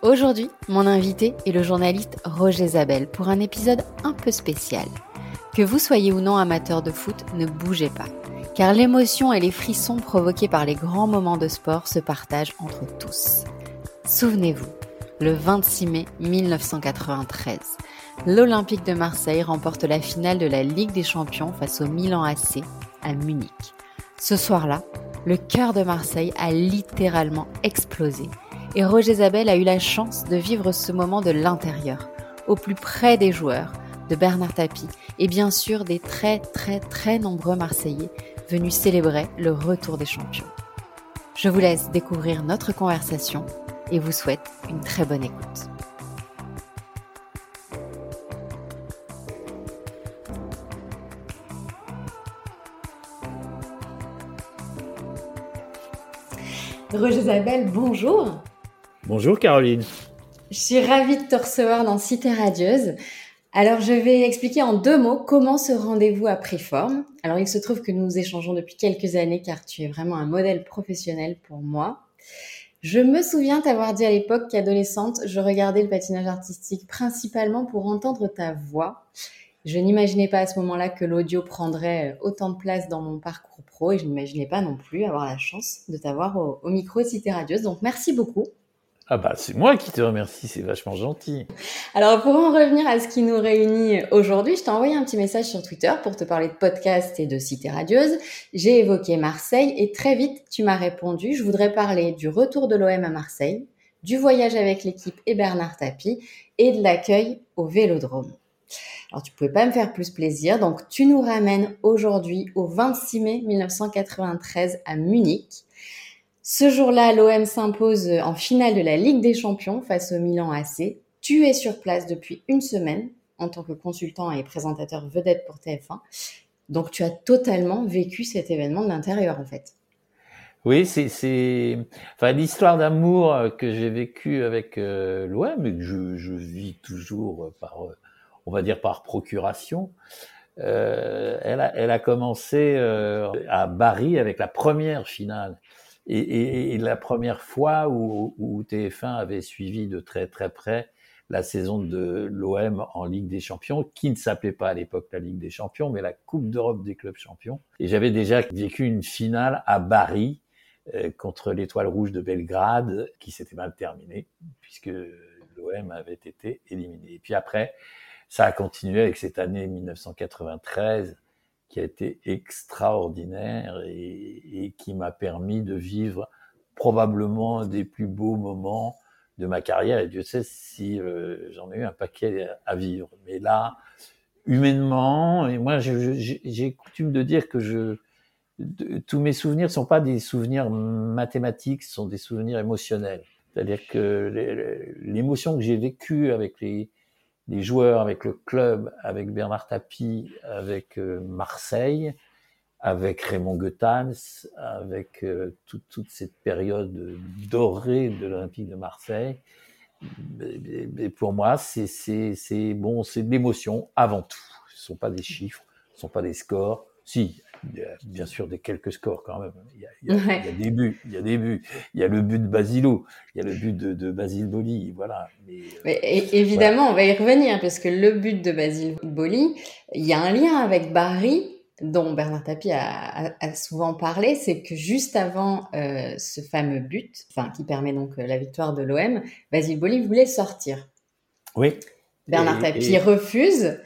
Aujourd'hui, mon invité est le journaliste Roger Zabel pour un épisode un peu spécial. Que vous soyez ou non amateur de foot, ne bougez pas, car l'émotion et les frissons provoqués par les grands moments de sport se partagent entre tous. Souvenez-vous, le 26 mai 1993, l'Olympique de Marseille remporte la finale de la Ligue des Champions face au Milan AC à Munich. Ce soir-là, le cœur de Marseille a littéralement explosé et Roger Zabel a eu la chance de vivre ce moment de l'intérieur, au plus près des joueurs, de Bernard Tapie et bien sûr des très très très nombreux Marseillais venus célébrer le retour des champions. Je vous laisse découvrir notre conversation et vous souhaite une très bonne écoute. Roger Zabel, bonjour. Bonjour Caroline. Je suis ravie de te recevoir dans Cité Radieuse. Alors, je vais expliquer en deux mots comment ce rendez-vous a pris forme. Alors, il se trouve que nous échangeons depuis quelques années car tu es vraiment un modèle professionnel pour moi. Je me souviens t'avoir dit à l'époque qu'adolescente, je regardais le patinage artistique principalement pour entendre ta voix. Je n'imaginais pas à ce moment-là que l'audio prendrait autant de place dans mon parcours pro et je n'imaginais pas non plus avoir la chance de t'avoir au, micro Cité Radieuse. Donc, merci beaucoup. Ah bah c'est moi qui te remercie, c'est vachement gentil. Alors pour en revenir à ce qui nous réunit aujourd'hui, je t'ai envoyé un petit message sur Twitter pour te parler de podcast et de Cité Radieuse. J'ai évoqué Marseille et très vite tu m'as répondu, je voudrais parler du retour de l'OM à Marseille, du voyage avec l'équipe et Bernard Tapie et de l'accueil au Vélodrome. Alors tu pouvais pas me faire plus plaisir, donc tu nous ramènes aujourd'hui au 26 mai 1993 à Munich ce jour-là, l'OM s'impose en finale de la Ligue des Champions face au Milan AC. Tu es sur place depuis une semaine en tant que consultant et présentateur vedette pour TF1. Donc tu as totalement vécu cet événement de l'intérieur en fait. Oui, c'est l'histoire d'amour que j'ai vécue avec euh, l'OM et que je, vis toujours par, on va dire par procuration. Euh, elle, a, commencé euh, à Paris avec la première finale et, et, et, la première fois où, où, TF1 avait suivi de très très près la saison de l'OM en Ligue des Champions, qui ne s'appelait pas à l'époque la Ligue des Champions, mais la Coupe d'Europe des clubs champions. Et j'avais déjà vécu une finale à Bari euh, contre l'Étoile Rouge de Belgrade, qui s'était mal terminée, puisque l'OM avait été éliminé. Et puis après, ça a continué avec cette année 1993 qui a été extraordinaire et, qui m'a permis de vivre probablement des plus beaux moments de ma carrière. Et Dieu sait si euh, j'en ai eu un paquet à vivre. Mais là, humainement, et moi j'ai coutume de dire que je, tous mes souvenirs sont pas des souvenirs mathématiques, ce sont des souvenirs émotionnels. C'est-à-dire que l'émotion que j'ai vécue avec les, les joueurs, avec le club, avec Bernard Tapie, avec euh, Marseille, avec Raymond Goethals, avec euh, toute, cette période dorée de l'Olympique de Marseille. Pour moi, c'est bon, c'est de l'émotion avant tout. Ce ne sont pas des chiffres, ce ne sont pas des scores. Si, il y a bien sûr des quelques scores quand même. Il y a, il y a, ouais. il y a des buts, il y a des buts. Il y a le but de Basilo, il y a le but de, de Basile Boli, voilà. Mais, Mais évidemment, voilà. on va y revenir parce que le but de Basile Boli, il y a un lien avec Barry dont Bernard Tapie a, a, a souvent parlé, c'est que juste avant euh, ce fameux but, enfin qui permet donc euh, la victoire de l'OM, Basile Boli voulait sortir. Oui. Bernard et, Tapie et... refuse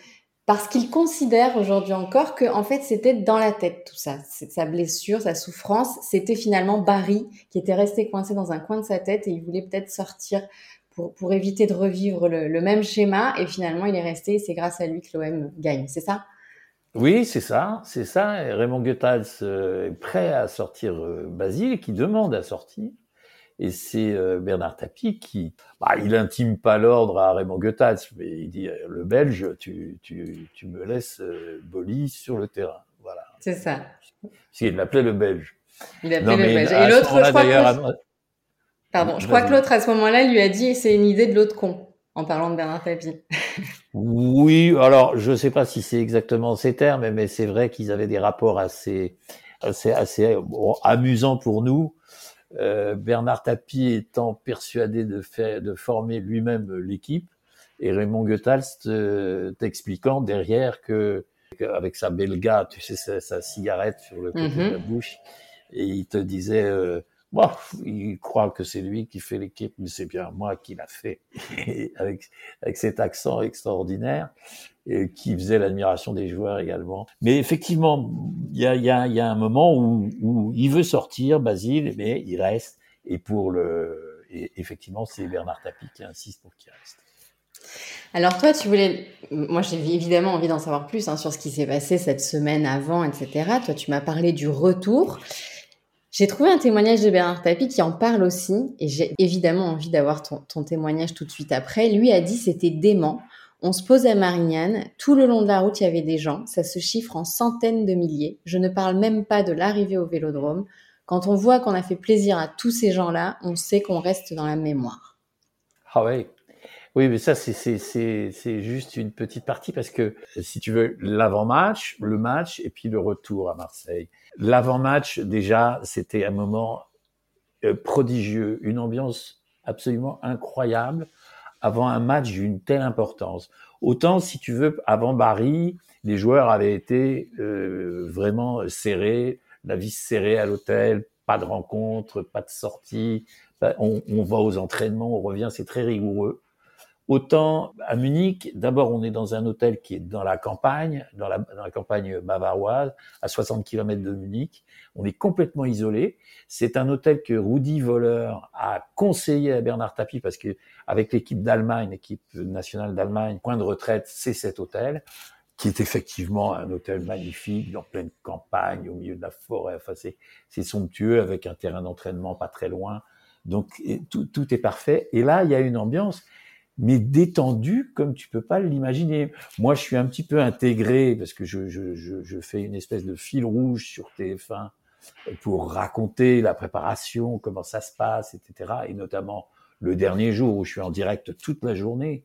parce qu'il considère aujourd'hui encore que en fait c'était dans la tête tout ça, sa blessure, sa souffrance, c'était finalement Barry qui était resté coincé dans un coin de sa tête et il voulait peut-être sortir pour, pour éviter de revivre le, le, même schéma. Et finalement il est resté et c'est grâce à lui que l'OM gagne, c'est ça? Oui, c'est ça, c'est ça. Et Raymond Goethals euh, est prêt à sortir euh, Basile, qui demande à sortir. Et c'est euh, Bernard Tapie qui, bah, il intime pas l'ordre à Raymond Goethals, mais il dit le Belge, tu, tu, tu me laisses euh, Boli sur le terrain. Voilà. C'est ça. Il l'appelait le Belge. Il appelait le Belge. Et l'autre, je crois que... Pardon, je crois que l'autre à ce moment-là lui a dit c'est une idée de l'autre con en parlant de Bernard Tapie. oui, alors je ne sais pas si c'est exactement ces termes, mais c'est vrai qu'ils avaient des rapports assez, assez, assez amusants pour nous. Euh, Bernard Tapie étant persuadé de, faire, de former lui-même l'équipe, et Raymond Goethals t'expliquant derrière que, avec sa belga, tu sais, sa, cigarette sur le côté de la mhm. bouche, et il te disait euh, Bon, il croit que c'est lui qui fait l'équipe, mais c'est bien moi qui l'a fait, avec, avec cet accent extraordinaire, et qui faisait l'admiration des joueurs également. Mais effectivement, il y a, un moment où, il veut sortir, Basile, mais il reste. Et pour le, effectivement, c'est Bernard Tapie qui insiste pour qu'il reste. Alors toi, tu voulais, moi j'ai évidemment envie d'en savoir plus hein, sur ce qui s'est passé cette semaine avant, etc. Toi, tu m'as parlé du retour. J'ai trouvé un témoignage de Bernard Tapie qui en parle aussi, et j'ai évidemment envie d'avoir ton, témoignage tout de suite après. Lui a dit c'était dément. On se pose à Marignane, tout le long de la route il y avait des gens, ça se chiffre en centaines de milliers. Je ne parle même pas de l'arrivée au Vélodrome. Quand on voit qu'on a fait plaisir à tous ces gens-là, on sait qu'on reste dans la mémoire. Ah oui, oui, mais ça, c'est juste une petite partie parce que, si tu veux, l'avant-match, le match et puis le retour à Marseille. L'avant-match, déjà, c'était un moment euh, prodigieux, une ambiance absolument incroyable avant un match d'une telle importance. Autant, si tu veux, avant Paris, les joueurs avaient été euh, vraiment serrés, la vis serrée à l'hôtel, pas de rencontre, pas de sortie, on, on va aux entraînements, on revient, c'est très rigoureux. Autant à Munich, d'abord on est dans un hôtel qui est dans la campagne, dans la, campagne bavaroise, à 60 km de Munich. On est complètement isolé. C'est un hôtel que Rudi Voller a conseillé à Bernard Tapie parce que avec l'équipe d'Allemagne, l'équipe nationale d'Allemagne, point de retraite, c'est cet hôtel qui est effectivement un hôtel magnifique, en pleine campagne, au milieu de la forêt. Enfin, c'est somptueux, avec un terrain d'entraînement pas très loin. Donc, tout est parfait. Et là, il y a une ambiance mais détendu comme tu peux pas l'imaginer. Moi, je suis un petit peu intégré parce que je, je, je, je, fais une espèce de fil rouge sur TF1 pour raconter la préparation, comment ça se passe, etc. Et notamment le dernier jour où je suis en direct toute la journée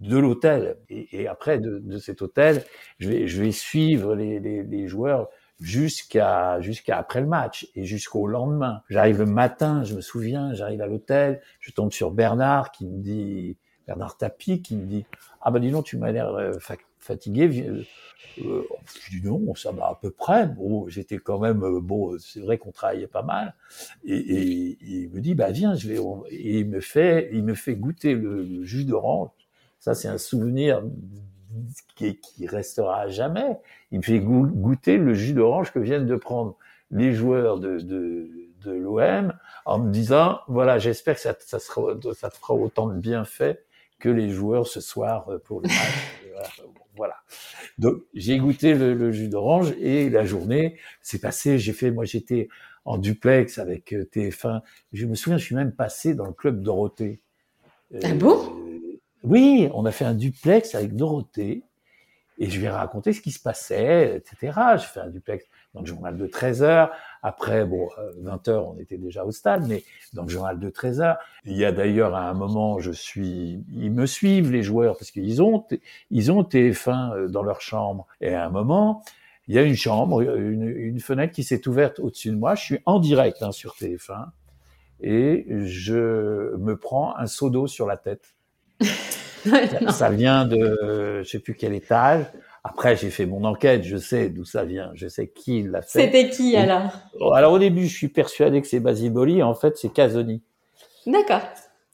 de l'hôtel. Et, après, de, de, cet hôtel, je vais, je vais suivre les, les, les joueurs jusqu'à jusqu'à après le match et jusqu'au lendemain. J'arrive le matin, je me souviens, j'arrive à l'hôtel, je tombe sur Bernard qui me dit Bernard Tapie qui me dit ah ben dis donc tu m'as l'air euh, fatigué. Euh, euh, je dis non ça va à peu près. Bon j'étais quand même bon c'est vrai qu'on travaillait pas mal et, il me dit bah viens je vais et il me fait il me fait goûter le, jus d'orange. Ça c'est un souvenir qui, restera à jamais. Il me fait goûter le jus d'orange que viennent de prendre les joueurs de, de, de l'OM en me disant voilà j'espère que ça, ça, sera, ça te fera autant de bienfaits que les joueurs ce soir euh, pour le match. voilà. Donc j'ai goûté le, jus d'orange et la journée s'est passée. J'ai fait, moi j'étais en duplex avec euh, TF1. Je me souviens, je suis même passé dans le club Dorothée. ah bon? Euh, Oui, on a fait un duplex avec Dorothée et je lui ai raconté ce qui se passait, etc. J'ai fait un duplex dans le journal de 13 heures. Après, bon, 20 euh, heures, on était déjà au stade, mais dans le journal de 13 heures. Il y a d'ailleurs à un moment, je suis, ils me suivent les joueurs parce qu'ils ont, ils ont TF1 euh, dans leur chambre. Et à un moment, il y a une chambre, une, une fenêtre qui s'est ouverte au-dessus de moi. Je suis en direct hein, sur TF1 et je me prends un seau d'eau sur la tête. ça vient de, je sais plus quel étage. Après, j'ai fait mon enquête, je sais d'où ça vient, je sais qui l'a fait. C'était qui alors? Alors au début, je suis persuadé que c'est Basiboli, en fait, c'est Casoni. D'accord.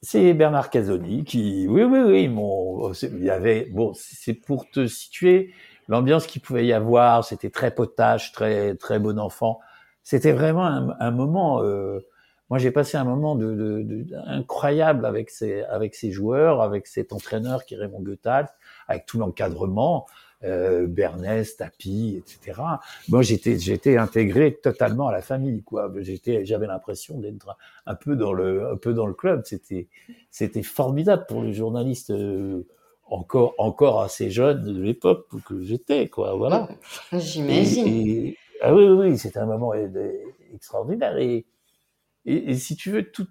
C'est Bernard Casoni qui, oui, oui, oui, mon, il y avait, bon, c'est pour te situer l'ambiance qu'il pouvait y avoir. C'était très potache, très, très bon enfant. C'était vraiment un, un moment. Euh, moi, j'ai passé un moment de, de, de, incroyable avec ces, avec ces joueurs, avec cet entraîneur qui est Raymond Goethals, avec tout l'encadrement. Euh, Bernès, Tapi, etc. Moi, j'étais, j'étais intégré totalement à la famille, quoi. J'étais, j'avais l'impression d'être un peu dans le, un peu dans le club. C'était, c'était formidable pour le journaliste euh, encore, encore assez jeune de l'époque que j'étais, quoi. Voilà. J'imagine. Ah oui, oui, oui c'était un moment extraordinaire. Et, et, si tu veux, tout,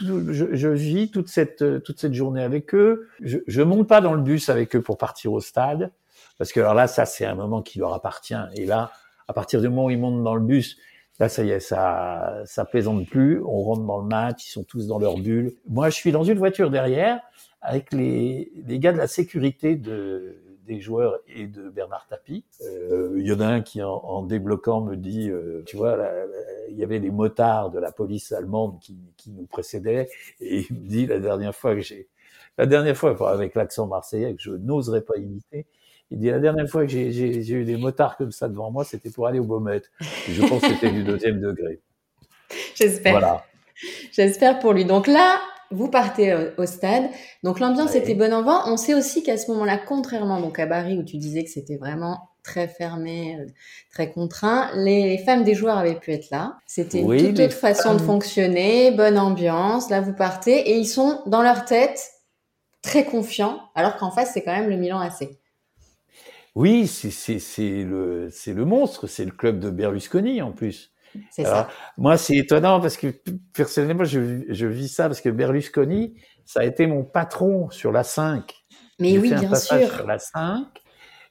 je, je, vis toute cette, toute cette journée avec eux. Je, je monte pas dans le bus avec eux pour partir au stade. Parce que alors là, ça, c'est un moment qui leur appartient. Et là, à partir du moment où ils montent dans le bus, là, ça y est, ça, ça plaisante plus. On rentre dans le match, ils sont tous dans leur bulle. Moi, je suis dans une voiture derrière avec les, les gars de la sécurité de, des joueurs et de Bernard Tapie. Euh, il y en a un qui, en, débloquant, me dit, euh, tu vois, il y avait des motards de la police allemande qui, qui nous précédaient, et il me dit la dernière fois que j'ai, la dernière fois, avec l'accent marseillais que je n'oserais pas imiter, il dit la dernière fois que j'ai eu des motards comme ça devant moi, c'était pour aller au Baumette. Je pense que c'était du deuxième degré. J'espère. Voilà. J'espère pour lui. Donc là, vous partez euh, au stade. Donc l'ambiance était bonne en vent. On sait aussi qu'à ce moment-là, contrairement donc à Paris où tu disais que c'était vraiment très fermé, euh, très contraint, les femmes des joueurs avaient pu être là. C'était une toute autre façon de fonctionner, bonne ambiance. Là, vous partez et ils sont dans leur tête très confiants, alors qu'en face, c'est quand même le Milan AC. Oui, c'est le, le monstre, c'est le club de Berlusconi en plus. C'est ça. Moi, c'est étonnant parce que personnellement, je, je, vis ça parce que Berlusconi, ça a été mon patron sur la 5. Mais oui, bien sûr. Sur la 5.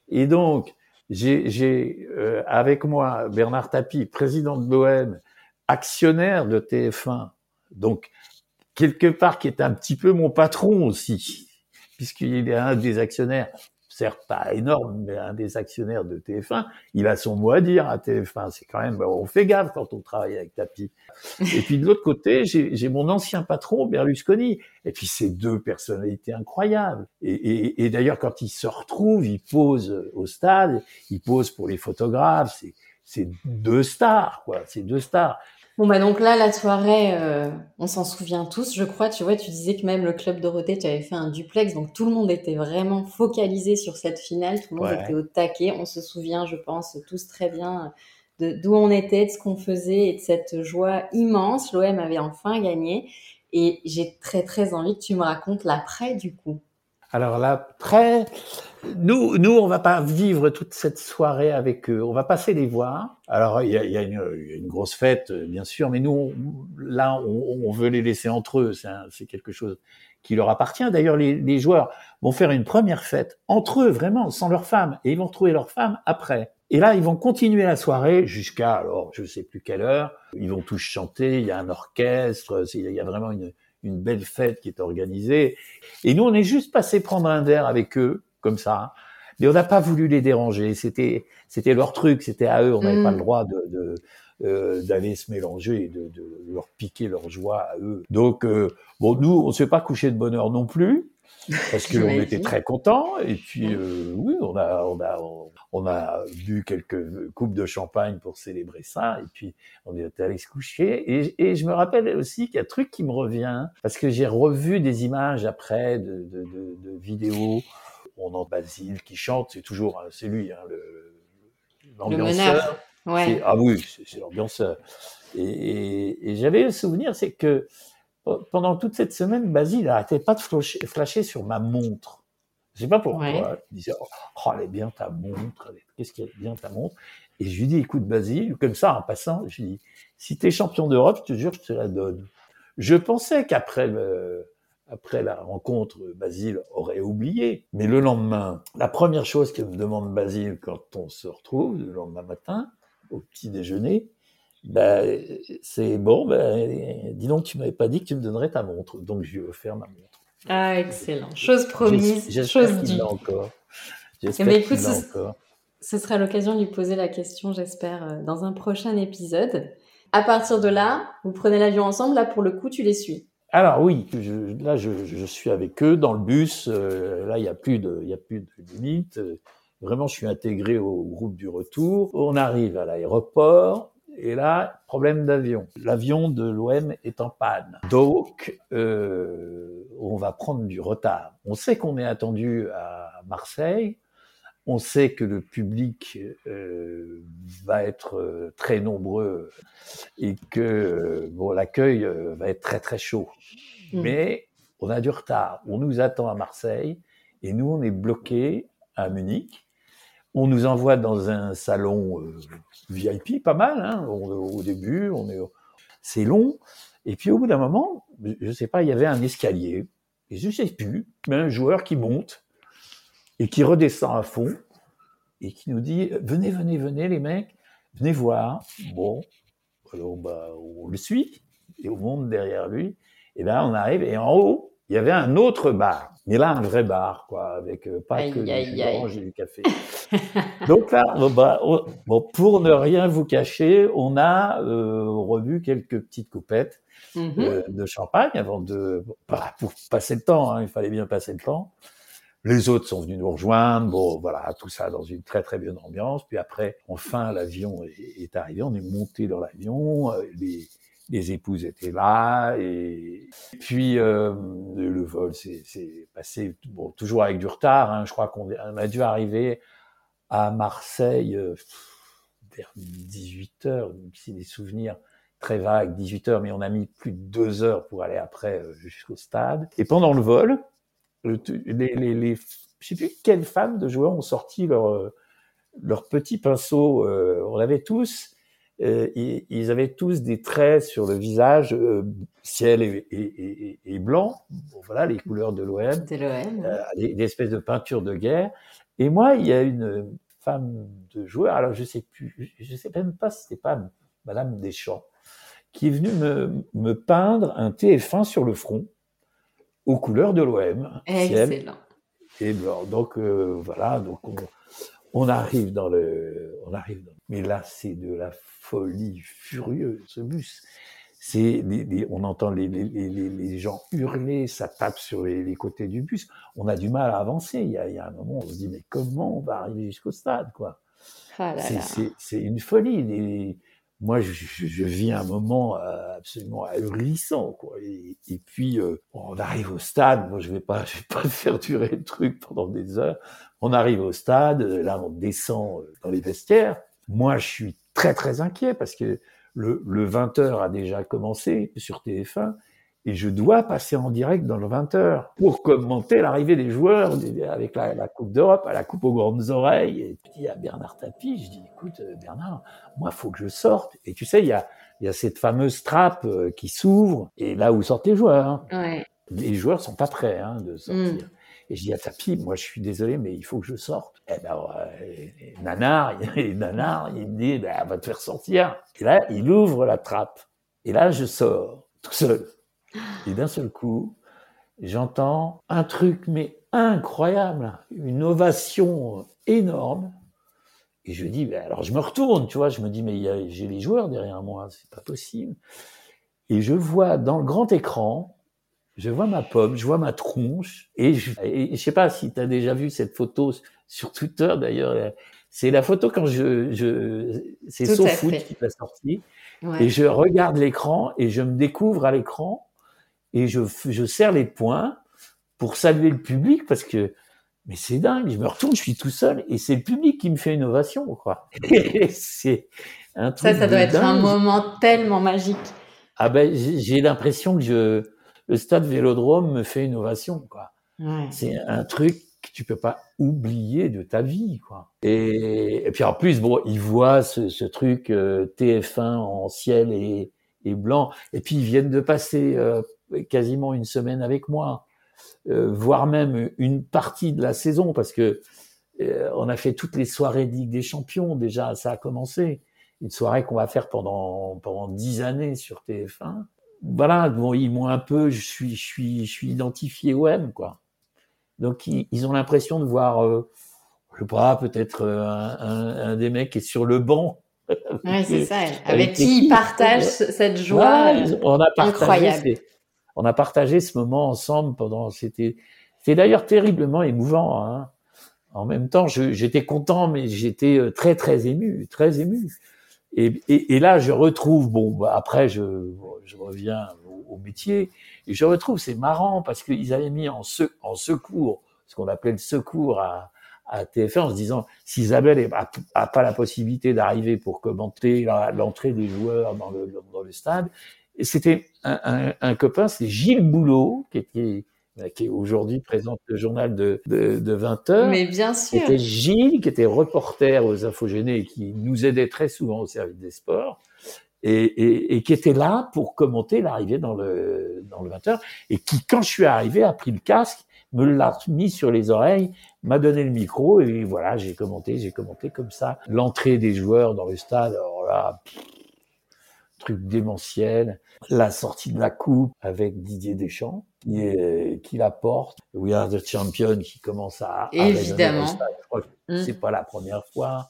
Et donc, j'ai euh, avec moi Bernard Tapie, président de l'OM, actionnaire de TF1. Donc, quelque part, qui est un petit peu mon patron aussi, puisqu'il est un des actionnaires certes pas énorme, mais un des actionnaires de TF1, il a son mot à dire à TF1. C'est quand même, on fait gaffe quand on travaille avec Tapi. Et puis de l'autre côté, j'ai mon ancien patron, Berlusconi. Et puis ces deux personnalités incroyables. Et, et, et d'ailleurs, quand ils se retrouvent, ils posent au stade, ils posent pour les photographes. C'est deux stars, quoi. C'est deux stars. Bon bah donc là la soirée, euh, on s'en souvient tous, je crois. Tu vois, tu disais que même le club Dorothée, tu avais fait un duplex, donc tout le monde était vraiment focalisé sur cette finale, tout le monde était au taquet. On se souvient, je pense, tous très bien de d'où on était, de ce qu'on faisait et de cette joie immense. L'OM avait enfin gagné, et j'ai très très envie que tu me racontes l'après du coup. Alors l'après, nous, nous, on va pas vivre toute cette soirée avec eux. On va passer les voir. Alors il y a, y a, une, grosse fête, bien sûr, mais nous, là, on, on, veut les laisser entre eux. C'est quelque chose qui leur appartient. D'ailleurs, les, les, joueurs vont faire une première fête entre eux, vraiment, sans leurs femmes, et ils vont trouver leurs femmes après. Et là, ils vont continuer la soirée jusqu'à, alors, je sais plus quelle heure. Ils vont tous chanter. Il y a un orchestre. Il y a vraiment une une belle fête qui est organisée. Et nous, on est juste passé prendre un verre avec eux, comme ça. Mais on n'a pas voulu les déranger. C'était, c'était leur truc, c'était à eux. On n'avait pas le mm. droit de, de euh, d'aller se mélanger et de, de, leur piquer leur joie à eux. Donc, euh, bon, nous, on s'est pas couché de bonheur non plus parce qu'on était très contents. Et puis, euh, oui, on a, on a, on a bu quelques coupes de champagne pour célébrer ça, et puis on est allé se coucher. Et, et je me rappelle aussi qu'il y a un truc qui me revient, parce que j'ai revu des images après de, de, de, de vidéos. On entend Basile qui chante, c'est toujours, c'est lui, hein, le, l'ambianceur. Ouais. Ah oui, c'est l'ambianceur. Et, et, et j'avais le souvenir, c'est que pendant toute cette semaine, Basile n'arrêtait pas de flasher, flasher sur ma montre. Je sais pas pourquoi. Il disait, oh, elle est bien ta montre. Qu'est-ce qu'elle est bien ta montre? Et je lui dis, écoute, Basile, comme ça, en passant, je lui dis, si t'es champion d'Europe, je te jure, je te la donne. Je pensais qu'après le, après la rencontre, Basile aurait oublié. Mais le lendemain, la première chose que me demande Basile quand on se retrouve, le lendemain matin, au petit déjeuner, ben, c'est bon, ben, dis donc, tu m'avais pas dit que tu me donnerais ta montre. Donc, je lui ai offert ma montre. Ah, excellent. Chose promise, chose due. encore. J'espère eh ben, qu'il l'a encore. Ce sera l'occasion de lui poser la question, j'espère, euh, dans un prochain épisode. À partir de là, vous prenez l'avion ensemble. Là, pour le coup, tu les suis. Alors oui, je, là, je, je, suis avec eux dans le bus. Euh, là, il n'y a plus de, il y a plus de limite. Vraiment, je suis intégré au groupe du retour. On arrive à l'aéroport. Et là, problème d'avion. L'avion de l'OM est en panne. Donc, euh, on va prendre du retard. On sait qu'on est attendu à Marseille. on sait que le public euh, va être euh, très nombreux et que bon, l'accueil va être très très chaud. Mm. Mais on a du retard. On nous attend à Marseille et nous, on est bloqués à Munich. On nous envoie dans un salon VIP, pas mal. Hein. au début, on est, c'est long. Et puis au bout d'un moment, je sais pas, il y avait un escalier. Et je sais plus, mais un joueur qui monte et qui redescend à fond et qui nous dit venez, venez, venez les mecs, venez voir. Bon, alors bah, on le suit et on monte derrière lui. Et là, on arrive et en haut, il y avait un autre bar, mais là un vrai bar, quoi, avec euh, pas que du orange et du café. Donc là, bah, bon, pour ne rien vous cacher, on a euh, revu quelques petites coupettes mmh euh, de champagne avant de, bah, pour passer le temps. Hein, il fallait bien passer le temps. Les autres sont venus nous rejoindre. Bon, voilà, tout ça dans une très très bonne ambiance. Puis après, enfin, l'avion est, arrivé. On est monté dans l'avion. Euh, les, les épouses étaient là. Et puis euh, le vol s'est passé bon, toujours avec du retard. Hein. Je crois qu'on a dû arriver à Marseille euh, vers 18 heures. C'est des souvenirs très vagues, 18 heures, mais on a mis plus de deux heures pour aller après jusqu'au stade. Et pendant le vol, les, les, les, je sais plus quelles femmes de joueurs ont sorti leur euh, leur petit pinceau. Euh, on avait tous, euh, ils, avaient tous des traits sur le visage, euh, ciel et, et, et, blanc. Bon, voilà les couleurs de l'OM. des, des, espèces de peintures de guerre. Et moi, il y a une femme de joueur. Alors je sais plus, je sais même pas si c'était pas Madame Deschamps qui est venue me, me peindre un TF1 sur le front aux couleurs de l'OM. Excellent. Et donc euh, voilà, donc on, on, arrive dans le, on arrive. Dans, mais là, c'est de la folie furieuse. Ce bus, c'est, on entend les, les, les, les, gens hurler, ça tape sur les, côtés du bus. On a du mal à avancer. Il y a, il y a un moment, on se dit mais comment on va arriver jusqu'au stade, quoi? Ah C'est une folie moi, je, je, vis un moment euh, absolument ahurissant, quoi. Et, puis, euh, on arrive au stade. Moi, je vais pas, je vais pas faire durer le truc pendant des heures. On arrive au stade. Là, on descend euh, dans les vestiaires. Moi, je suis très, très inquiet parce que le, le 20 heures a déjà commencé sur TF1 et je dois passer en direct dans le 20h pour commenter l'arrivée des joueurs avec la, la Coupe d'Europe, à la Coupe aux grandes oreilles. Et puis à Bernard Tapie, je dis, écoute euh, Bernard, moi, faut que je sorte. Et tu sais, il y a, y a cette fameuse trappe euh, qui s'ouvre, et là où sortent les joueurs. Ouais. Les joueurs sont pas prêts hein, de sortir. Mm. Et je dis à Tapie, moi je suis désolé, mais il faut que je sorte. Eh ben, euh, Nanar, Nanar, il me dit, ben, va te faire sortir. Et là, il ouvre la trappe. Et là, je sors, tout seul. Et d'un seul coup, j'entends un truc, mais incroyable, une ovation énorme. Et je dis, ben alors je me retourne, tu vois, je me dis, mais j'ai les joueurs derrière moi, c'est pas possible. Et je vois dans le grand écran, je vois ma pomme, je vois ma tronche, et je, et je sais pas si tu as déjà vu cette photo sur Twitter d'ailleurs, c'est la photo quand je, je c'est SoFoot qui l'a sorti, et je regarde l'écran et je me découvre à l'écran et je, je serre les poings pour saluer le public parce que mais c'est dingue, je me retourne, je suis tout seul et c'est le public qui me fait une ovation, quoi. c'est un truc Ça, ça doit être un moment tellement magique. Ah ben, j'ai l'impression que je, le stade Vélodrome me fait une ovation, quoi. Ouais. C'est un truc que tu peux pas oublier de ta vie, quoi. Et, et puis en plus, bon, ils voient ce, ce truc euh, TF1 en ciel et, et blanc, et puis ils viennent de passer euh, quasiment une semaine avec moi, euh, voire même une partie de la saison, parce que euh, on a fait toutes les soirées de Ligue des Champions déjà, ça a commencé. Une soirée qu'on va faire pendant pendant dix années sur TF1. Voilà, bon, ils m'ont un peu, je suis, je suis, je suis identifié OM, quoi. Donc ils, ont l'impression de voir, euh, je sais pas, peut-être un, un, un, des mecs qui est sur le banc oui, c'est ça. Avec, qui ils partagent cette joie on a incroyable on a partagé ce moment ensemble pendant. C'était, c'était d'ailleurs terriblement émouvant. Hein. En même temps, j'étais content, mais j'étais euh, très très ému, très ému. Et, et, et là, je retrouve. Bon, bah, après, je, je reviens au, au, métier et je retrouve. C'est marrant parce qu'ils avaient mis en, en secours ce qu'on appelait le secours à, à TF1 en se disant si Isabelle a, pas la possibilité d'arriver pour commenter l'entrée des joueurs dans le, dans le stade, c'était un, un, un, copain, c'est Gilles Boulot, qui était qui aujourd'hui présente le journal de, de, de 20 heures. Mais bien sûr. C'était Gilles, qui était reporter aux Infogénés et qui nous aidait très souvent au service des sports. Et, et, et qui était là pour commenter l'arrivée dans le, dans le 20 heures. Et qui, quand je suis arrivé, a pris le casque, me l'a mis sur les oreilles, m'a donné le micro, et voilà, j'ai commenté, j'ai commenté comme ça. L'entrée des joueurs dans le stade, alors là, truc démentiel. La sortie de la coupe avec Didier Deschamps, qui, est, qui la porte. We are the champion qui commence à... Évidemment. Mm. c'est pas la première fois.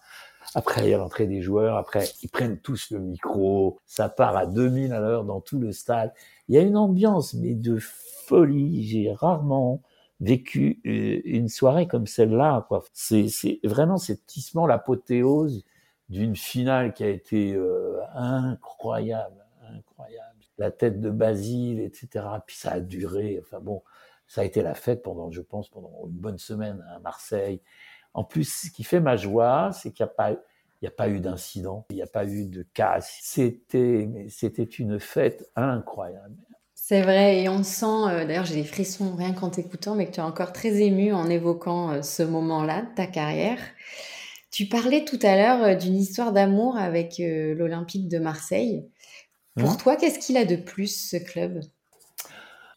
Après, il y a l'entrée des joueurs. Après, ils prennent tous le micro. Ça part à 2000 à l'heure dans tout le stade. Il y a une ambiance, mais de folie. J'ai rarement vécu euh, une soirée comme celle-là. C'est vraiment c'est tissement l'apothéose d'une finale qui a été euh, incroyable, incroyable. La tête de Basile, etc. Puis ça a duré. Enfin bon, ça a été la fête pendant, je pense, pendant une bonne semaine à Marseille. En plus, ce qui fait ma joie, c'est qu'il n'y a pas, il n'y a pas eu d'incident, il n'y a pas eu de casse. C'était, c'était une fête incroyable. C'est vrai, et on sent, euh, d'ailleurs j'ai des frissons rien qu'en t'écoutant, mais que tu es encore très ému en évoquant euh, ce moment-là de ta carrière. Tu parlais tout à l'heure euh, d'une histoire d'amour avec euh, l'Olympique de Marseille. Pour mmh. toi, qu'est-ce qu'il a de plus, ce club?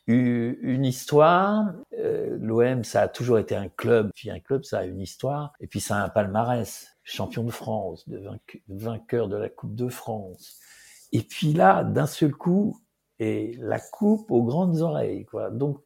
Une histoire. Euh, L'OM, ça a toujours été un club. Puis un club, ça a une histoire. Et puis ça a un palmarès. Champion de France, de vainqueur de la Coupe de France. Et puis là, d'un seul coup, et la coupe aux grandes oreilles. Quoi. Donc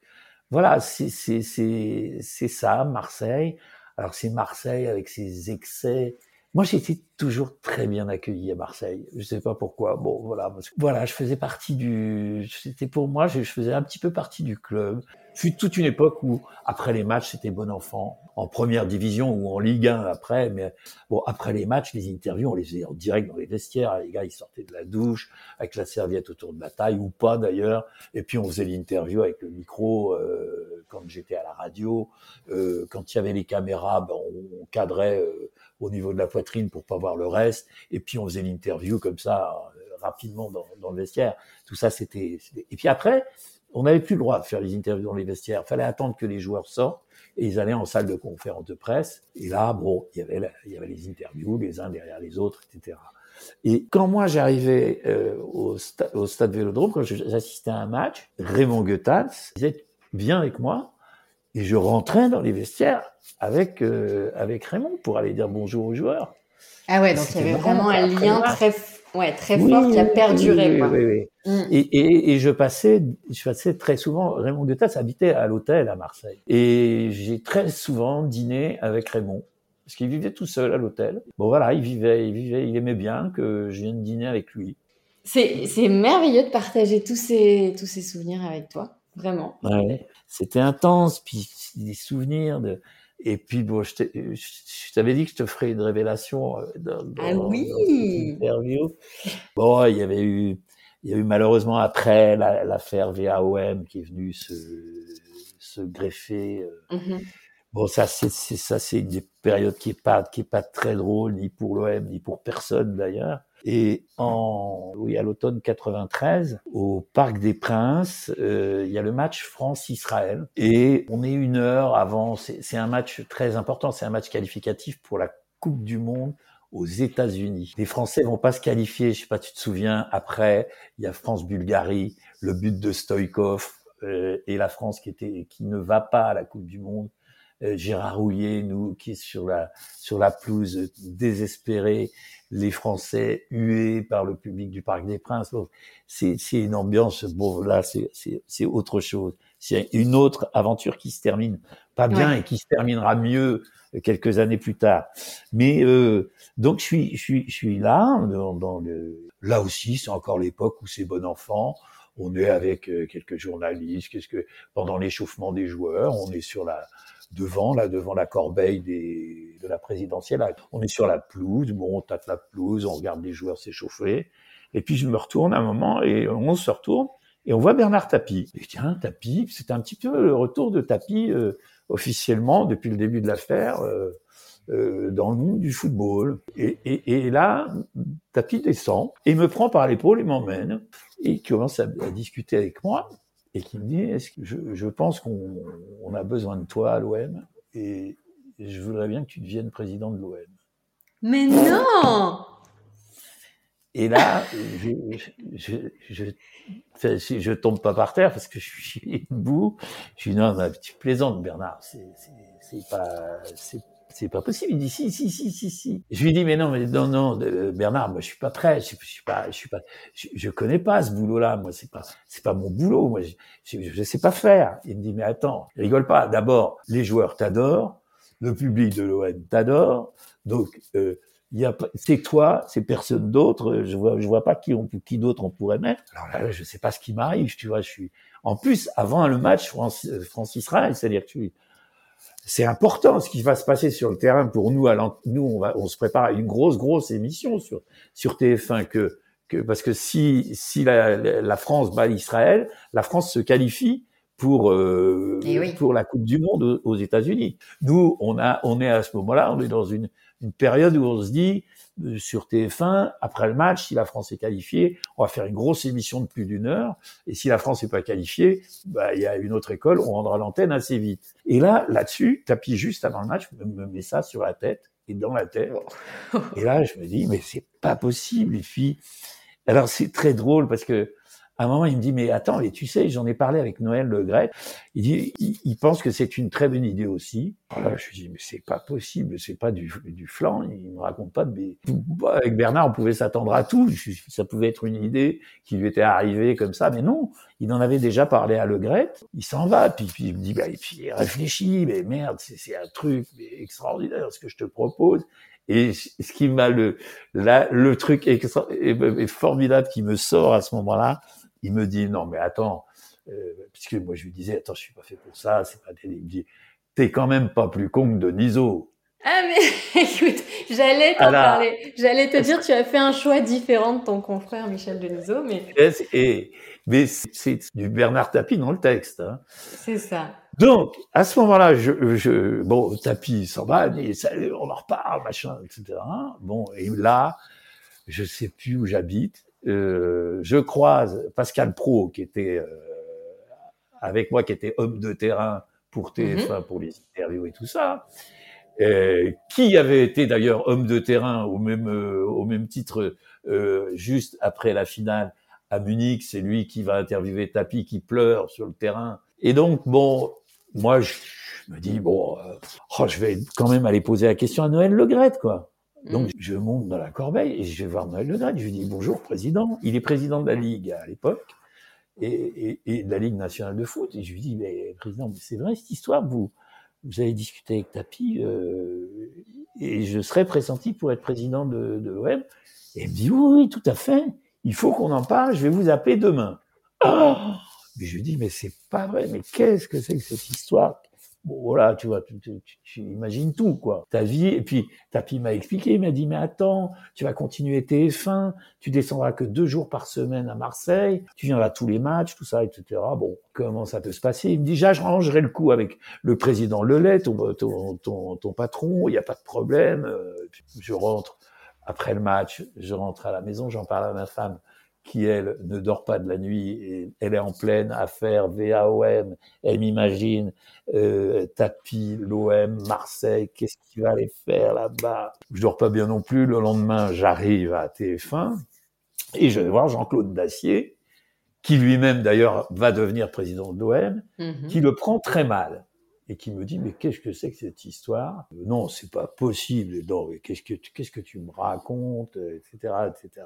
voilà, c'est ça, Marseille. Alors c'est Marseille avec ses excès. Moi, j'étais toujours très bien accueilli à Marseille. Je sais pas pourquoi. Bon, voilà, voilà, je faisais partie du. C'était pour moi, je, faisais un petit peu partie du club. Fut toute une époque où, après les matchs, c'était bon enfant. En première division ou en Ligue 1 après, mais bon, après les matchs, les interviews, on les faisait en direct dans les vestiaires. Les gars, ils sortaient de la douche avec la serviette autour de la taille ou pas d'ailleurs. Et puis on faisait l'interview avec le micro euh, quand j'étais à la radio. Euh, quand il y avait les caméras, ben, on, cadrait euh, au niveau de la poitrine pour pas voir le reste. Et puis on faisait l'interview comme ça euh, rapidement dans, dans, le vestiaire. Tout ça, c'était. Et puis après, on n'avait plus le droit de faire les interviews dans les vestiaires. Il fallait attendre que les joueurs sortent et ils allaient en salle de conférence de presse. Et là, bon, il y avait, il y avait les interviews les uns derrière les autres, etc. Et quand moi j'arrivais euh, au, au, stade Vélodrome, quand j'assistais à un match, Raymond Goethals disait viens avec moi, et je rentrais dans les vestiaires avec euh, avec Raymond pour aller dire bonjour aux joueurs. Ah ouais, donc il y avait vraiment un lien très ouais très fort qui a perduré. Oui, oui, oui. Mm. Et, et, et, je passais, je passais très souvent. Raymond Detas habitait à l'hôtel à Marseille, et j'ai très souvent dîné avec Raymond parce qu'il vivait tout seul à l'hôtel. Bon voilà, il vivait, il vivait, il aimait bien que je vienne dîner avec lui. C'est merveilleux de partager tous ces tous ces souvenirs avec toi, vraiment. Ouais, c'était intense, puis des souvenirs de. Et puis bon, je t'avais dit que je te ferais une révélation euh, dans, dans, ah oui. interview. Bon, il y avait eu il y a eu malheureusement après l'affaire VAOM qui est venue se, se greffer. Euh. Mm-hmm. Bon, ça, c'est ça, c'est une période qui est pas qui est pas très drôle ni pour l'OM ni pour personne d'ailleurs. Et en oui à l'automne 93 au Parc des Princes, euh, il y a le match France-Israël et on est une heure avant. C'est un match très important. C'est un match qualificatif pour la Coupe du Monde aux États-Unis. Les Français vont pas se qualifier, je sais pas, tu te souviens, après, il y a France-Bulgarie, le but de Stoïkov euh, et la France qui était qui ne va pas à la Coupe du monde. Euh, Gérard Rouillet, nous, qui est sur la sur la pelouse, désespéré, les Français hués par le public du Parc des Princes. Bon, c'est une ambiance. Bon, là, c'est c'est autre chose. C'est une autre aventure qui se termine pas bien et qui se terminera mieux quelques années plus tard. Mais euh, donc je suis, je suis, je suis là. Dans, dans le... Là aussi, c'est encore l'époque où c'est bon enfant. On est avec euh, quelques journalistes. Qu'est-ce que pendant l'échauffement des joueurs, on est sur la devant là devant la corbeille des, de la présidentielle. On est sur la pelouse. Bon, on tâte la pelouse, on regarde les joueurs s'échauffer. Et puis je me retourne un moment et on se retourne et on voit Bernard Tapie. Et tiens, Tapie, c'était un petit peu le retour de Tapie. Euh, officiellement depuis le début de l'affaire. Euh, euh, dans le monde du football. Et, et, et là, Tapi descend et me prend par l'épaule et m'emmène et commence à, discuter avec moi et qui me dit est-ce que je, je pense qu'on on a besoin de toi à l'OM et je voudrais bien que tu deviennes président de l'OM. Mais non Et là, je, je, je, je, tombe pas par terre parce que je suis debout. Je dis non, tu plaisantes, Bernard. C'est pas, c'est pas possible. Il dit si, si, si, si, si. Je lui dis mais non, mais non, non, euh, Bernard, moi je suis pas prêt. Je, je suis pas, je suis pas, je, je connais pas ce boulot-là. Moi c'est pas, c'est pas mon boulot. Moi je, je, sais pas faire. Il me dit mais attends, rigole pas. D'abord, les joueurs t'adorent, le public de l'OM t'adore, donc euh, y a c'est toi, c'est personne d'autre. Je vois, je vois pas qui on, qui d'autre on pourrait mettre. Alors là, je sais pas ce qui m'arrive. Tu vois, je suis. En plus, avant le match France, France Israël, c'est-à-dire que tu, c'est important ce qui va se passer sur le terrain pour nous. nous, on va, on se prépare à une grosse, grosse émission sur sur TF1 que que parce que si si la, la France bat Israël, la France se qualifie pour euh, eh pour la Coupe du Monde aux États-Unis. Nous, on a on est à ce moment-là, on est dans une une période où on se dit euh, sur TF1 après le match, si la France est qualifiée, on va faire une grosse émission de plus d'une heure. Et si la France n'est pas qualifiée, bah il y a une autre école, on rendra l'antenne assez vite. Et là, là-dessus, tapis juste avant le match, me, me met ça sur la tête et dans la tête. Et là, je me dis mais c'est pas possible. Et puis, alors c'est très drôle parce que à un moment, il me dit, mais attends, et tu sais, j'en ai parlé avec Noël Le Gret. Il dit, il, pense que c'est une très bonne idée aussi. Alors je lui dis, mais c'est pas possible, c'est pas du, du flanc. Il me raconte pas de. Avec Bernard, on pouvait s'attendre à tout. Ça pouvait être une idée qui lui était arrivée comme ça, mais non. Il en avait déjà parlé à Le Gret. Il s'en va, puis, il me dit, bah, et puis il réfléchit, mais merde, c'est un truc extraordinaire ce que je te propose. Et ce qui m'a le, le truc extra, formidable qui me sort à ce moment-là, il me dit non mais attends, euh, puisque moi je lui disais attends je suis pas fait pour ça, c'est pas Il me dit t'es quand même pas plus con que Deniso. Ah mais écoute, j'allais t'en parler. J'allais te dire tu as fait un choix différent de ton confrère Michel Denisot, mais. Et, mais c'est du Bernard Tapie dans le texte. Hein. C'est ça. Donc, à ce moment-là, je, je, bon, Tapie s'en va, on en reparle, machin, etc. Bon, et là, je sais plus où j'habite, euh, je croise Pascal Pro, qui était euh, avec moi, qui était homme de terrain pour TF1, mhm. pour les interviews et tout ça, euh, qui avait été d'ailleurs homme de terrain au même au même titre juste après la finale à Munich. C'est lui qui va interviewer Tapi, qui pleure sur le terrain. Et donc bon, moi je me dis bon, oh, je vais quand même aller poser la question à Noël Legrette, quoi. Donc, mm. je monte dans la corbeille et je vais voir Noël Le Gret. Je lui dis bonjour, président. Il est président de la Ligue à l'époque et, et, et, de la Ligue nationale de foot. Et je lui dis, mais président, c'est vrai cette histoire, vous, vous avez discuté avec Tapi euh, et je serais pressenti pour être président de, de l'OM. Et il me dit, oui, oui, tout à fait. Il faut qu'on en parle. Je vais vous appeler demain. Oh mais je lui dis, mais c'est pas vrai. Mais qu'est-ce que c'est que cette histoire? Bon, voilà, tu vois, tu, tu, tu, imagines tout, quoi. Ta vie, et puis, Tapi m'a expliqué, il m'a dit, mais attends, tu vas continuer TF1, tu descendras que deux jours par semaine à Marseille, tu viendras tous les matchs, tout ça, etc. Bon, comment ça peut se passer? Il me dit, j'arrangerai le coup avec le président Lelay, ton, ton, ton, ton patron, il n'y a pas de problème. Euh, je rentre après le match, je rentre à la maison, j'en parle à ma femme qui elle ne dort pas de la nuit et elle est en pleine affaire VAOM, elle m'imagine euh, tapis l'OM, Marseille, qu'est-ce qu'il va aller faire là-bas? Je dors pas bien non plus. Le lendemain, j'arrive à TF1 et je vais voir Jean-Claude Dacier, qui lui-même d'ailleurs va devenir président de l'OM, mhm. qui le prend très mal et qui me dit mais qu'est-ce que c'est que cette histoire? Non, c'est pas possible. Non, qu'est-ce que qu'est-ce que tu me racontes, etc., etc.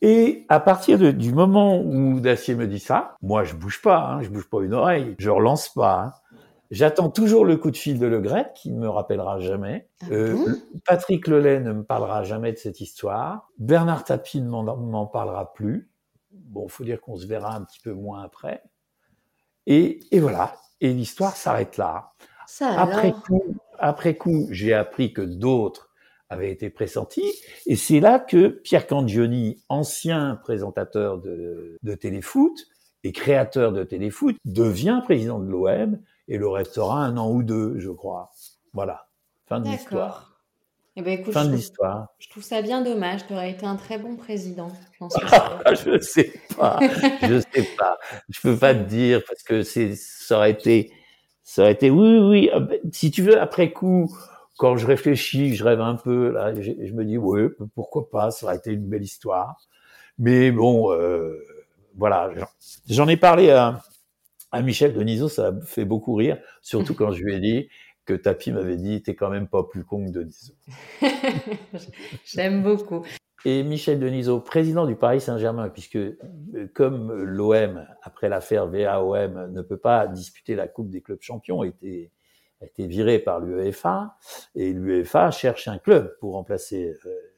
Et à partir de, du moment où Dacier me dit ça, moi je bouge pas, hein, je bouge pas une oreille, je relance pas. Hein. J'attends toujours le coup de fil de Le Gret qui ne me rappellera jamais. Ah euh, Patrick Lelay ne me parlera jamais de cette histoire. Bernard Tapie ne m'en parlera plus. Bon, faut dire qu'on se verra un petit peu moins après. Et, et voilà. Et l'histoire s'arrête là. Ça, après coup, après coup, j'ai appris que d'autres avait été pressenti. Et c'est là que Pierre Candioni, ancien présentateur de, de téléfoot et créateur de téléfoot, devient président de l'OM et le restera un an ou deux, je crois. Voilà. Fin de l'histoire. Eh ben, écoute, fin de l'histoire. Je trouve ça bien dommage. Tu aurais été un très bon président. je ne sais pas. je sais pas. Je peux pas te dire parce que c'est, ça aurait été, ça aurait été, oui, oui. Ah ben, si tu veux, après coup, quand je réfléchis, je rêve un peu, là, je, je me dis, oui, pourquoi pas, ça aurait été une belle histoire. Mais bon, euh, voilà, j'en ai parlé à, à Michel Denisot, ça a fait beaucoup rire, surtout quand je lui ai dit que Tapi m'avait dit, t'es quand même pas plus con que Denisot. J'aime beaucoup. Et Michel Denisot, président du Paris Saint-Germain, puisque comme l'OM, après l'affaire VAOM, ne peut pas disputer la Coupe des clubs champions, été, a été viré par l'UEFA, et l'UEFA cherche un club pour remplacer euh,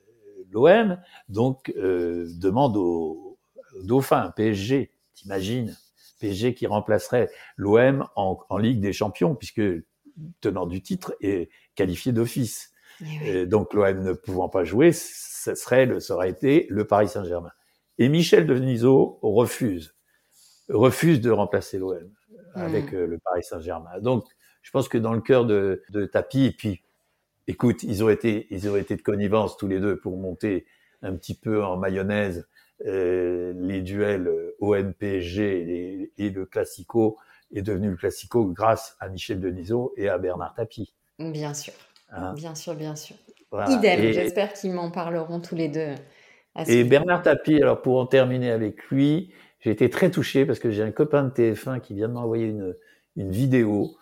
l'OM, donc euh, demande au, au Dauphin, PSG, t'imagines PSG qui remplacerait l'OM en, en, Ligue des Champions, puisque tenant du titre est qualifié d'office. Eh donc l'OM ne pouvant pas jouer, ce serait, ça aurait été le Paris Saint-Germain. Et Michel Denisot refuse, refuse de remplacer l'OM avec mmh. le Paris Saint-Germain. Donc je pense que dans le cœur de, de Tapi, et puis écoute, ils ont été, ils ont été de connivence tous les deux pour monter un petit peu en mayonnaise euh, les duels OM-PSG et, et, le Classico est devenu le Classico grâce à Michel Denisot et à Bernard Tapie. Bien sûr, hein? Bien sûr, bien sûr. Voilà. Idem, j'espère qu'ils m'en parleront tous les deux. Et Bernard Tapie, alors pour en terminer avec lui, j'ai été très touché parce que j'ai un copain de TF1 qui vient de m'envoyer une, une vidéo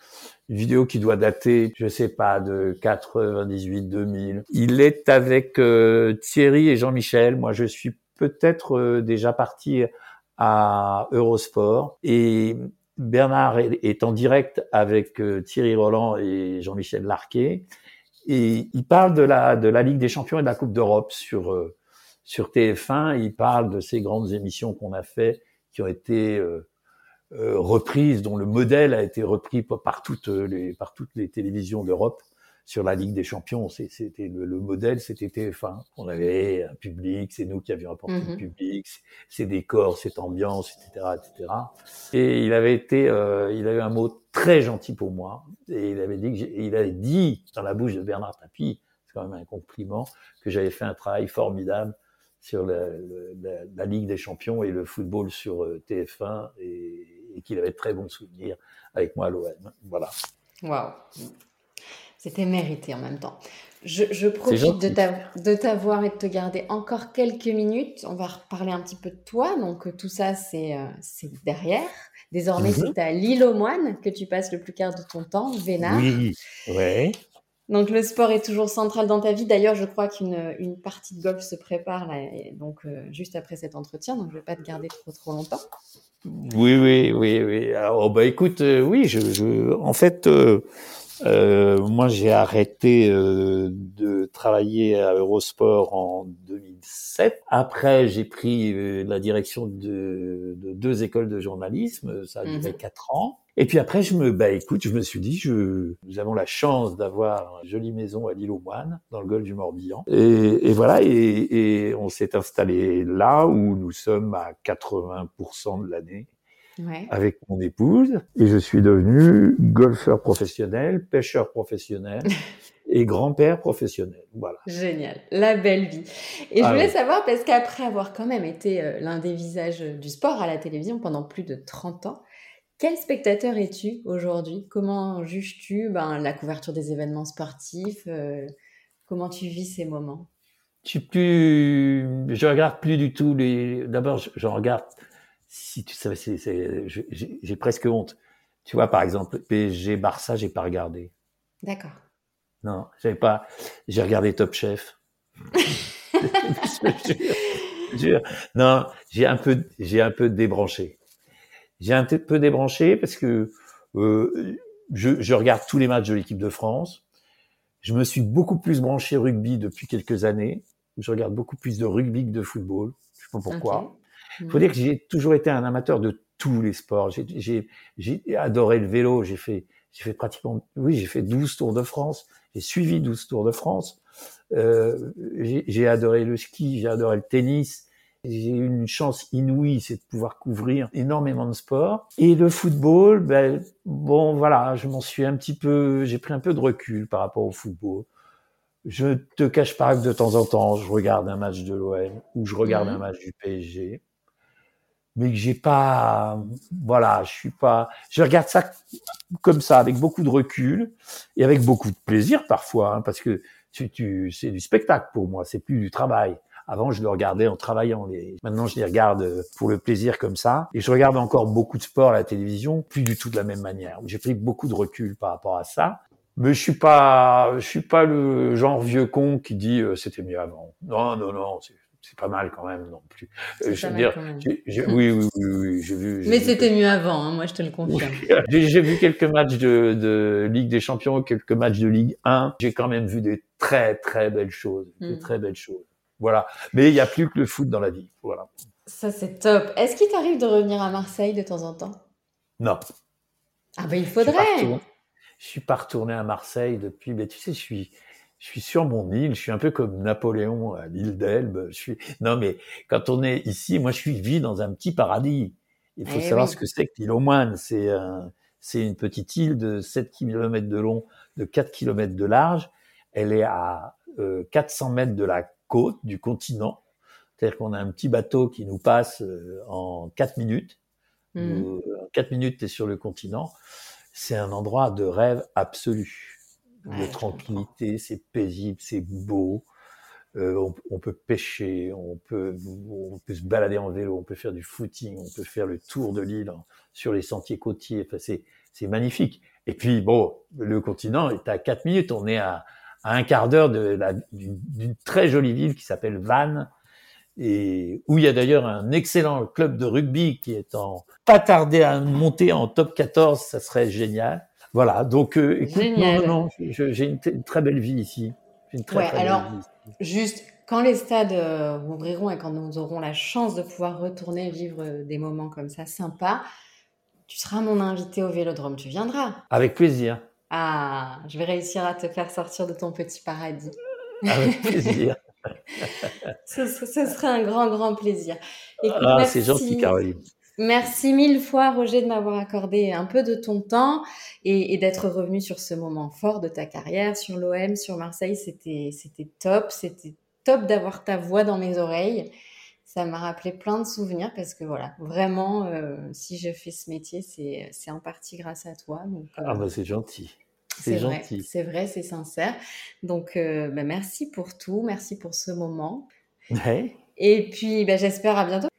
une vidéo qui doit dater, je sais pas, de 98, 2000. Il est avec euh, Thierry et Jean-Michel. Moi, je suis peut-être euh, déjà parti à Eurosport et Bernard est, en direct avec euh, Thierry Roland et Jean-Michel Larquet et il parle de la de la Ligue des Champions et de la Coupe d'Europe sur sur TF1. Il parle de ces grandes émissions qu'on a fait qui ont été reprises, dont le modèle a été repris par toutes les par toutes les télévisions d'Europe sur la Ligue des Champions, c'était le, le, modèle, c'était TF1. On avait un public, c'est nous qui avions apporté le mhm. public, ces décors, cette ambiance, etc., etc. Et il avait été, euh, il a eu un mot très gentil pour moi, et il avait dit, que il avait dit dans la bouche de Bernard Tapie, c'est quand même un compliment, que j'avais fait un travail formidable sur la, la, la, Ligue des Champions et le football sur euh, TF1, et, et qu'il avait de très bons souvenirs avec moi à l'OM. Voilà. Waouh. C'était mérité en même temps. Je, je profite de t'avoir et de te garder encore quelques minutes. On va reparler un petit peu de toi. Donc, euh, tout ça, c'est euh, derrière. Désormais, mhm. c'est à l'île aux moines que tu passes le plus quart de ton temps, Vénard. Oui, ouais. Donc, le sport est toujours central dans ta vie. D'ailleurs, je crois qu'une une partie de golf se prépare là, donc, euh, juste après cet entretien. Donc, je ne vais pas te garder trop, trop longtemps. Oui, oui, oui, oui. Alors, bah, écoute, oui, je, je, en fait, euh, moi, j'ai arrêté euh, de travailler à Eurosport en 2007. Après, j'ai pris euh, la direction de, de, deux écoles de journalisme. Ça a duré mhm. quatre ans. Et puis après, je me, bah écoute, je me suis dit, je, nous avons la chance d'avoir une jolie maison à l'île aux Moines, dans le golfe du Morbihan. Et, et voilà, et, et on s'est installé là où nous sommes à 80% de l'année ouais. avec mon épouse et je suis devenu golfeur professionnel, pêcheur professionnel et grand-père professionnel. Voilà. Génial, la belle vie. Et je ah voulais savoir, parce qu'après avoir quand même été euh, l'un des visages du sport à la télévision pendant plus de 30 ans, quel spectateur es-tu aujourd'hui? Comment juges-tu ben, la couverture des événements sportifs euh, Comment tu vis ces moments? Je suis plus, je regarde plus du tout les. D'abord, je, je regarde si tu savais, j'ai presque honte. Tu vois, par exemple, PSG Barça, j'ai pas regardé. D'accord. Non, j'avais pas. J'ai regardé Top Chef. non, j'ai un peu, j'ai un peu débranché. J'ai un peu débranché parce que euh, je, je regarde tous les matchs de l'équipe de France. Je me suis beaucoup plus branché rugby depuis quelques années. Je regarde beaucoup plus de rugby que de football. Je sais pas pourquoi. Il faut dire que j'ai toujours été un amateur de tous les sports. J'ai adoré le vélo. J'ai fait, j'ai fait pratiquement, oui, j'ai fait 12 Tours de France. J'ai suivi 12 Tours de France. Euh, j'ai adoré le ski. J'ai adoré le tennis. J'ai eu une chance inouïe, c'est de pouvoir couvrir énormément de sports. Et le football, ben, bon, voilà, je m'en suis un petit peu, j'ai pris un peu de recul par rapport au football. Je te cache pas que de temps en temps, je regarde un match de l'OM ou je regarde un mhm. match du PSG. Mais que j'ai pas, voilà, je suis pas, je regarde ça comme ça, avec beaucoup de recul et avec beaucoup de plaisir parfois, hein, parce que tu, tu, c'est du spectacle pour moi, c'est plus du travail. Avant, je le regardais en travaillant. Les... Maintenant, je les regarde euh, pour le plaisir comme ça. Et je regarde encore beaucoup de sport à la télévision, plus du tout de la même manière. J'ai pris beaucoup de recul par rapport à ça. Mais je suis pas, je suis pas le genre vieux con qui dit euh, c'était mieux avant. Non, non, non, c'est pas mal quand même non plus. Euh, je veux dire, oui, oui, oui, oui j'ai vu. Mais c'était mieux avant, hein, moi je te le confirme. j'ai vu quelques matchs de, de, Ligue des Champions, quelques matchs de Ligue 1. J'ai quand même vu des très très belles choses, des hmm. très belles choses. Voilà. Mais il n'y a plus que le foot dans la vie. Voilà. Ça, c'est top. Est-ce qu'il t'arrive de revenir à Marseille de temps en temps? Non. Ah ben, il faudrait. Je suis pas retourné à Marseille depuis. Mais tu sais, je suis, je suis sur mon île. Je suis un peu comme Napoléon à l'île d'Elbe. Je suis. Non, mais quand on est ici, moi, je suis vis dans un petit paradis. Il faut eh savoir ce que c'est que l'île aux moines. C'est un, c'est une petite île de 7 km de long, de 4 km de large. Elle est à 400 euh, mètres de la côte du continent. C'est-à-dire qu'on a un petit bateau qui nous passe euh, en 4 minutes. Mmh. En 4 minutes, tu es sur le continent. C'est un endroit de rêve absolu. de tranquillité, c'est paisible, c'est beau. Euh, on, on, peut pêcher, on peut, on peut se balader en vélo, on peut faire du footing, on peut faire le tour de l'île sur les sentiers côtiers. Enfin, c'est, c'est magnifique. Et puis, bon, le continent est à 4 minutes. On est à, à un quart d'heure d'une très jolie ville qui s'appelle Vannes, et où il y a d'ailleurs un excellent club de rugby qui est en pas tardé à monter en top 14, ça serait génial. Voilà, donc euh, écoute, non, non, j'ai une, très belle vie ici. Une très, ouais, alors, juste quand les stades euh, ouvriront et quand nous aurons la chance de pouvoir retourner vivre euh, des moments comme ça sympas, tu seras mon invité au Vélodrome, tu viendras. Avec plaisir. Ah, je vais réussir à te faire sortir de ton petit paradis. Avec plaisir. ce, serait un grand, grand plaisir. ah, c'est gentil, Caroline. Merci mille fois, Roger, de m'avoir accordé un peu de ton temps et, d'être revenu sur ce moment fort de ta carrière, sur l'OM, sur Marseille. C'était, c'était top. C'était top d'avoir ta voix dans mes oreilles. Ça m'a rappelé plein de souvenirs parce que voilà, vraiment, euh, si je fais ce métier, c'est, c'est en partie grâce à toi. Donc, ah bah c'est gentil. C'est gentil. C'est vrai, c'est sincère. Donc, euh, bah, merci pour tout. Merci pour ce moment. Et puis, bah, j'espère à bientôt.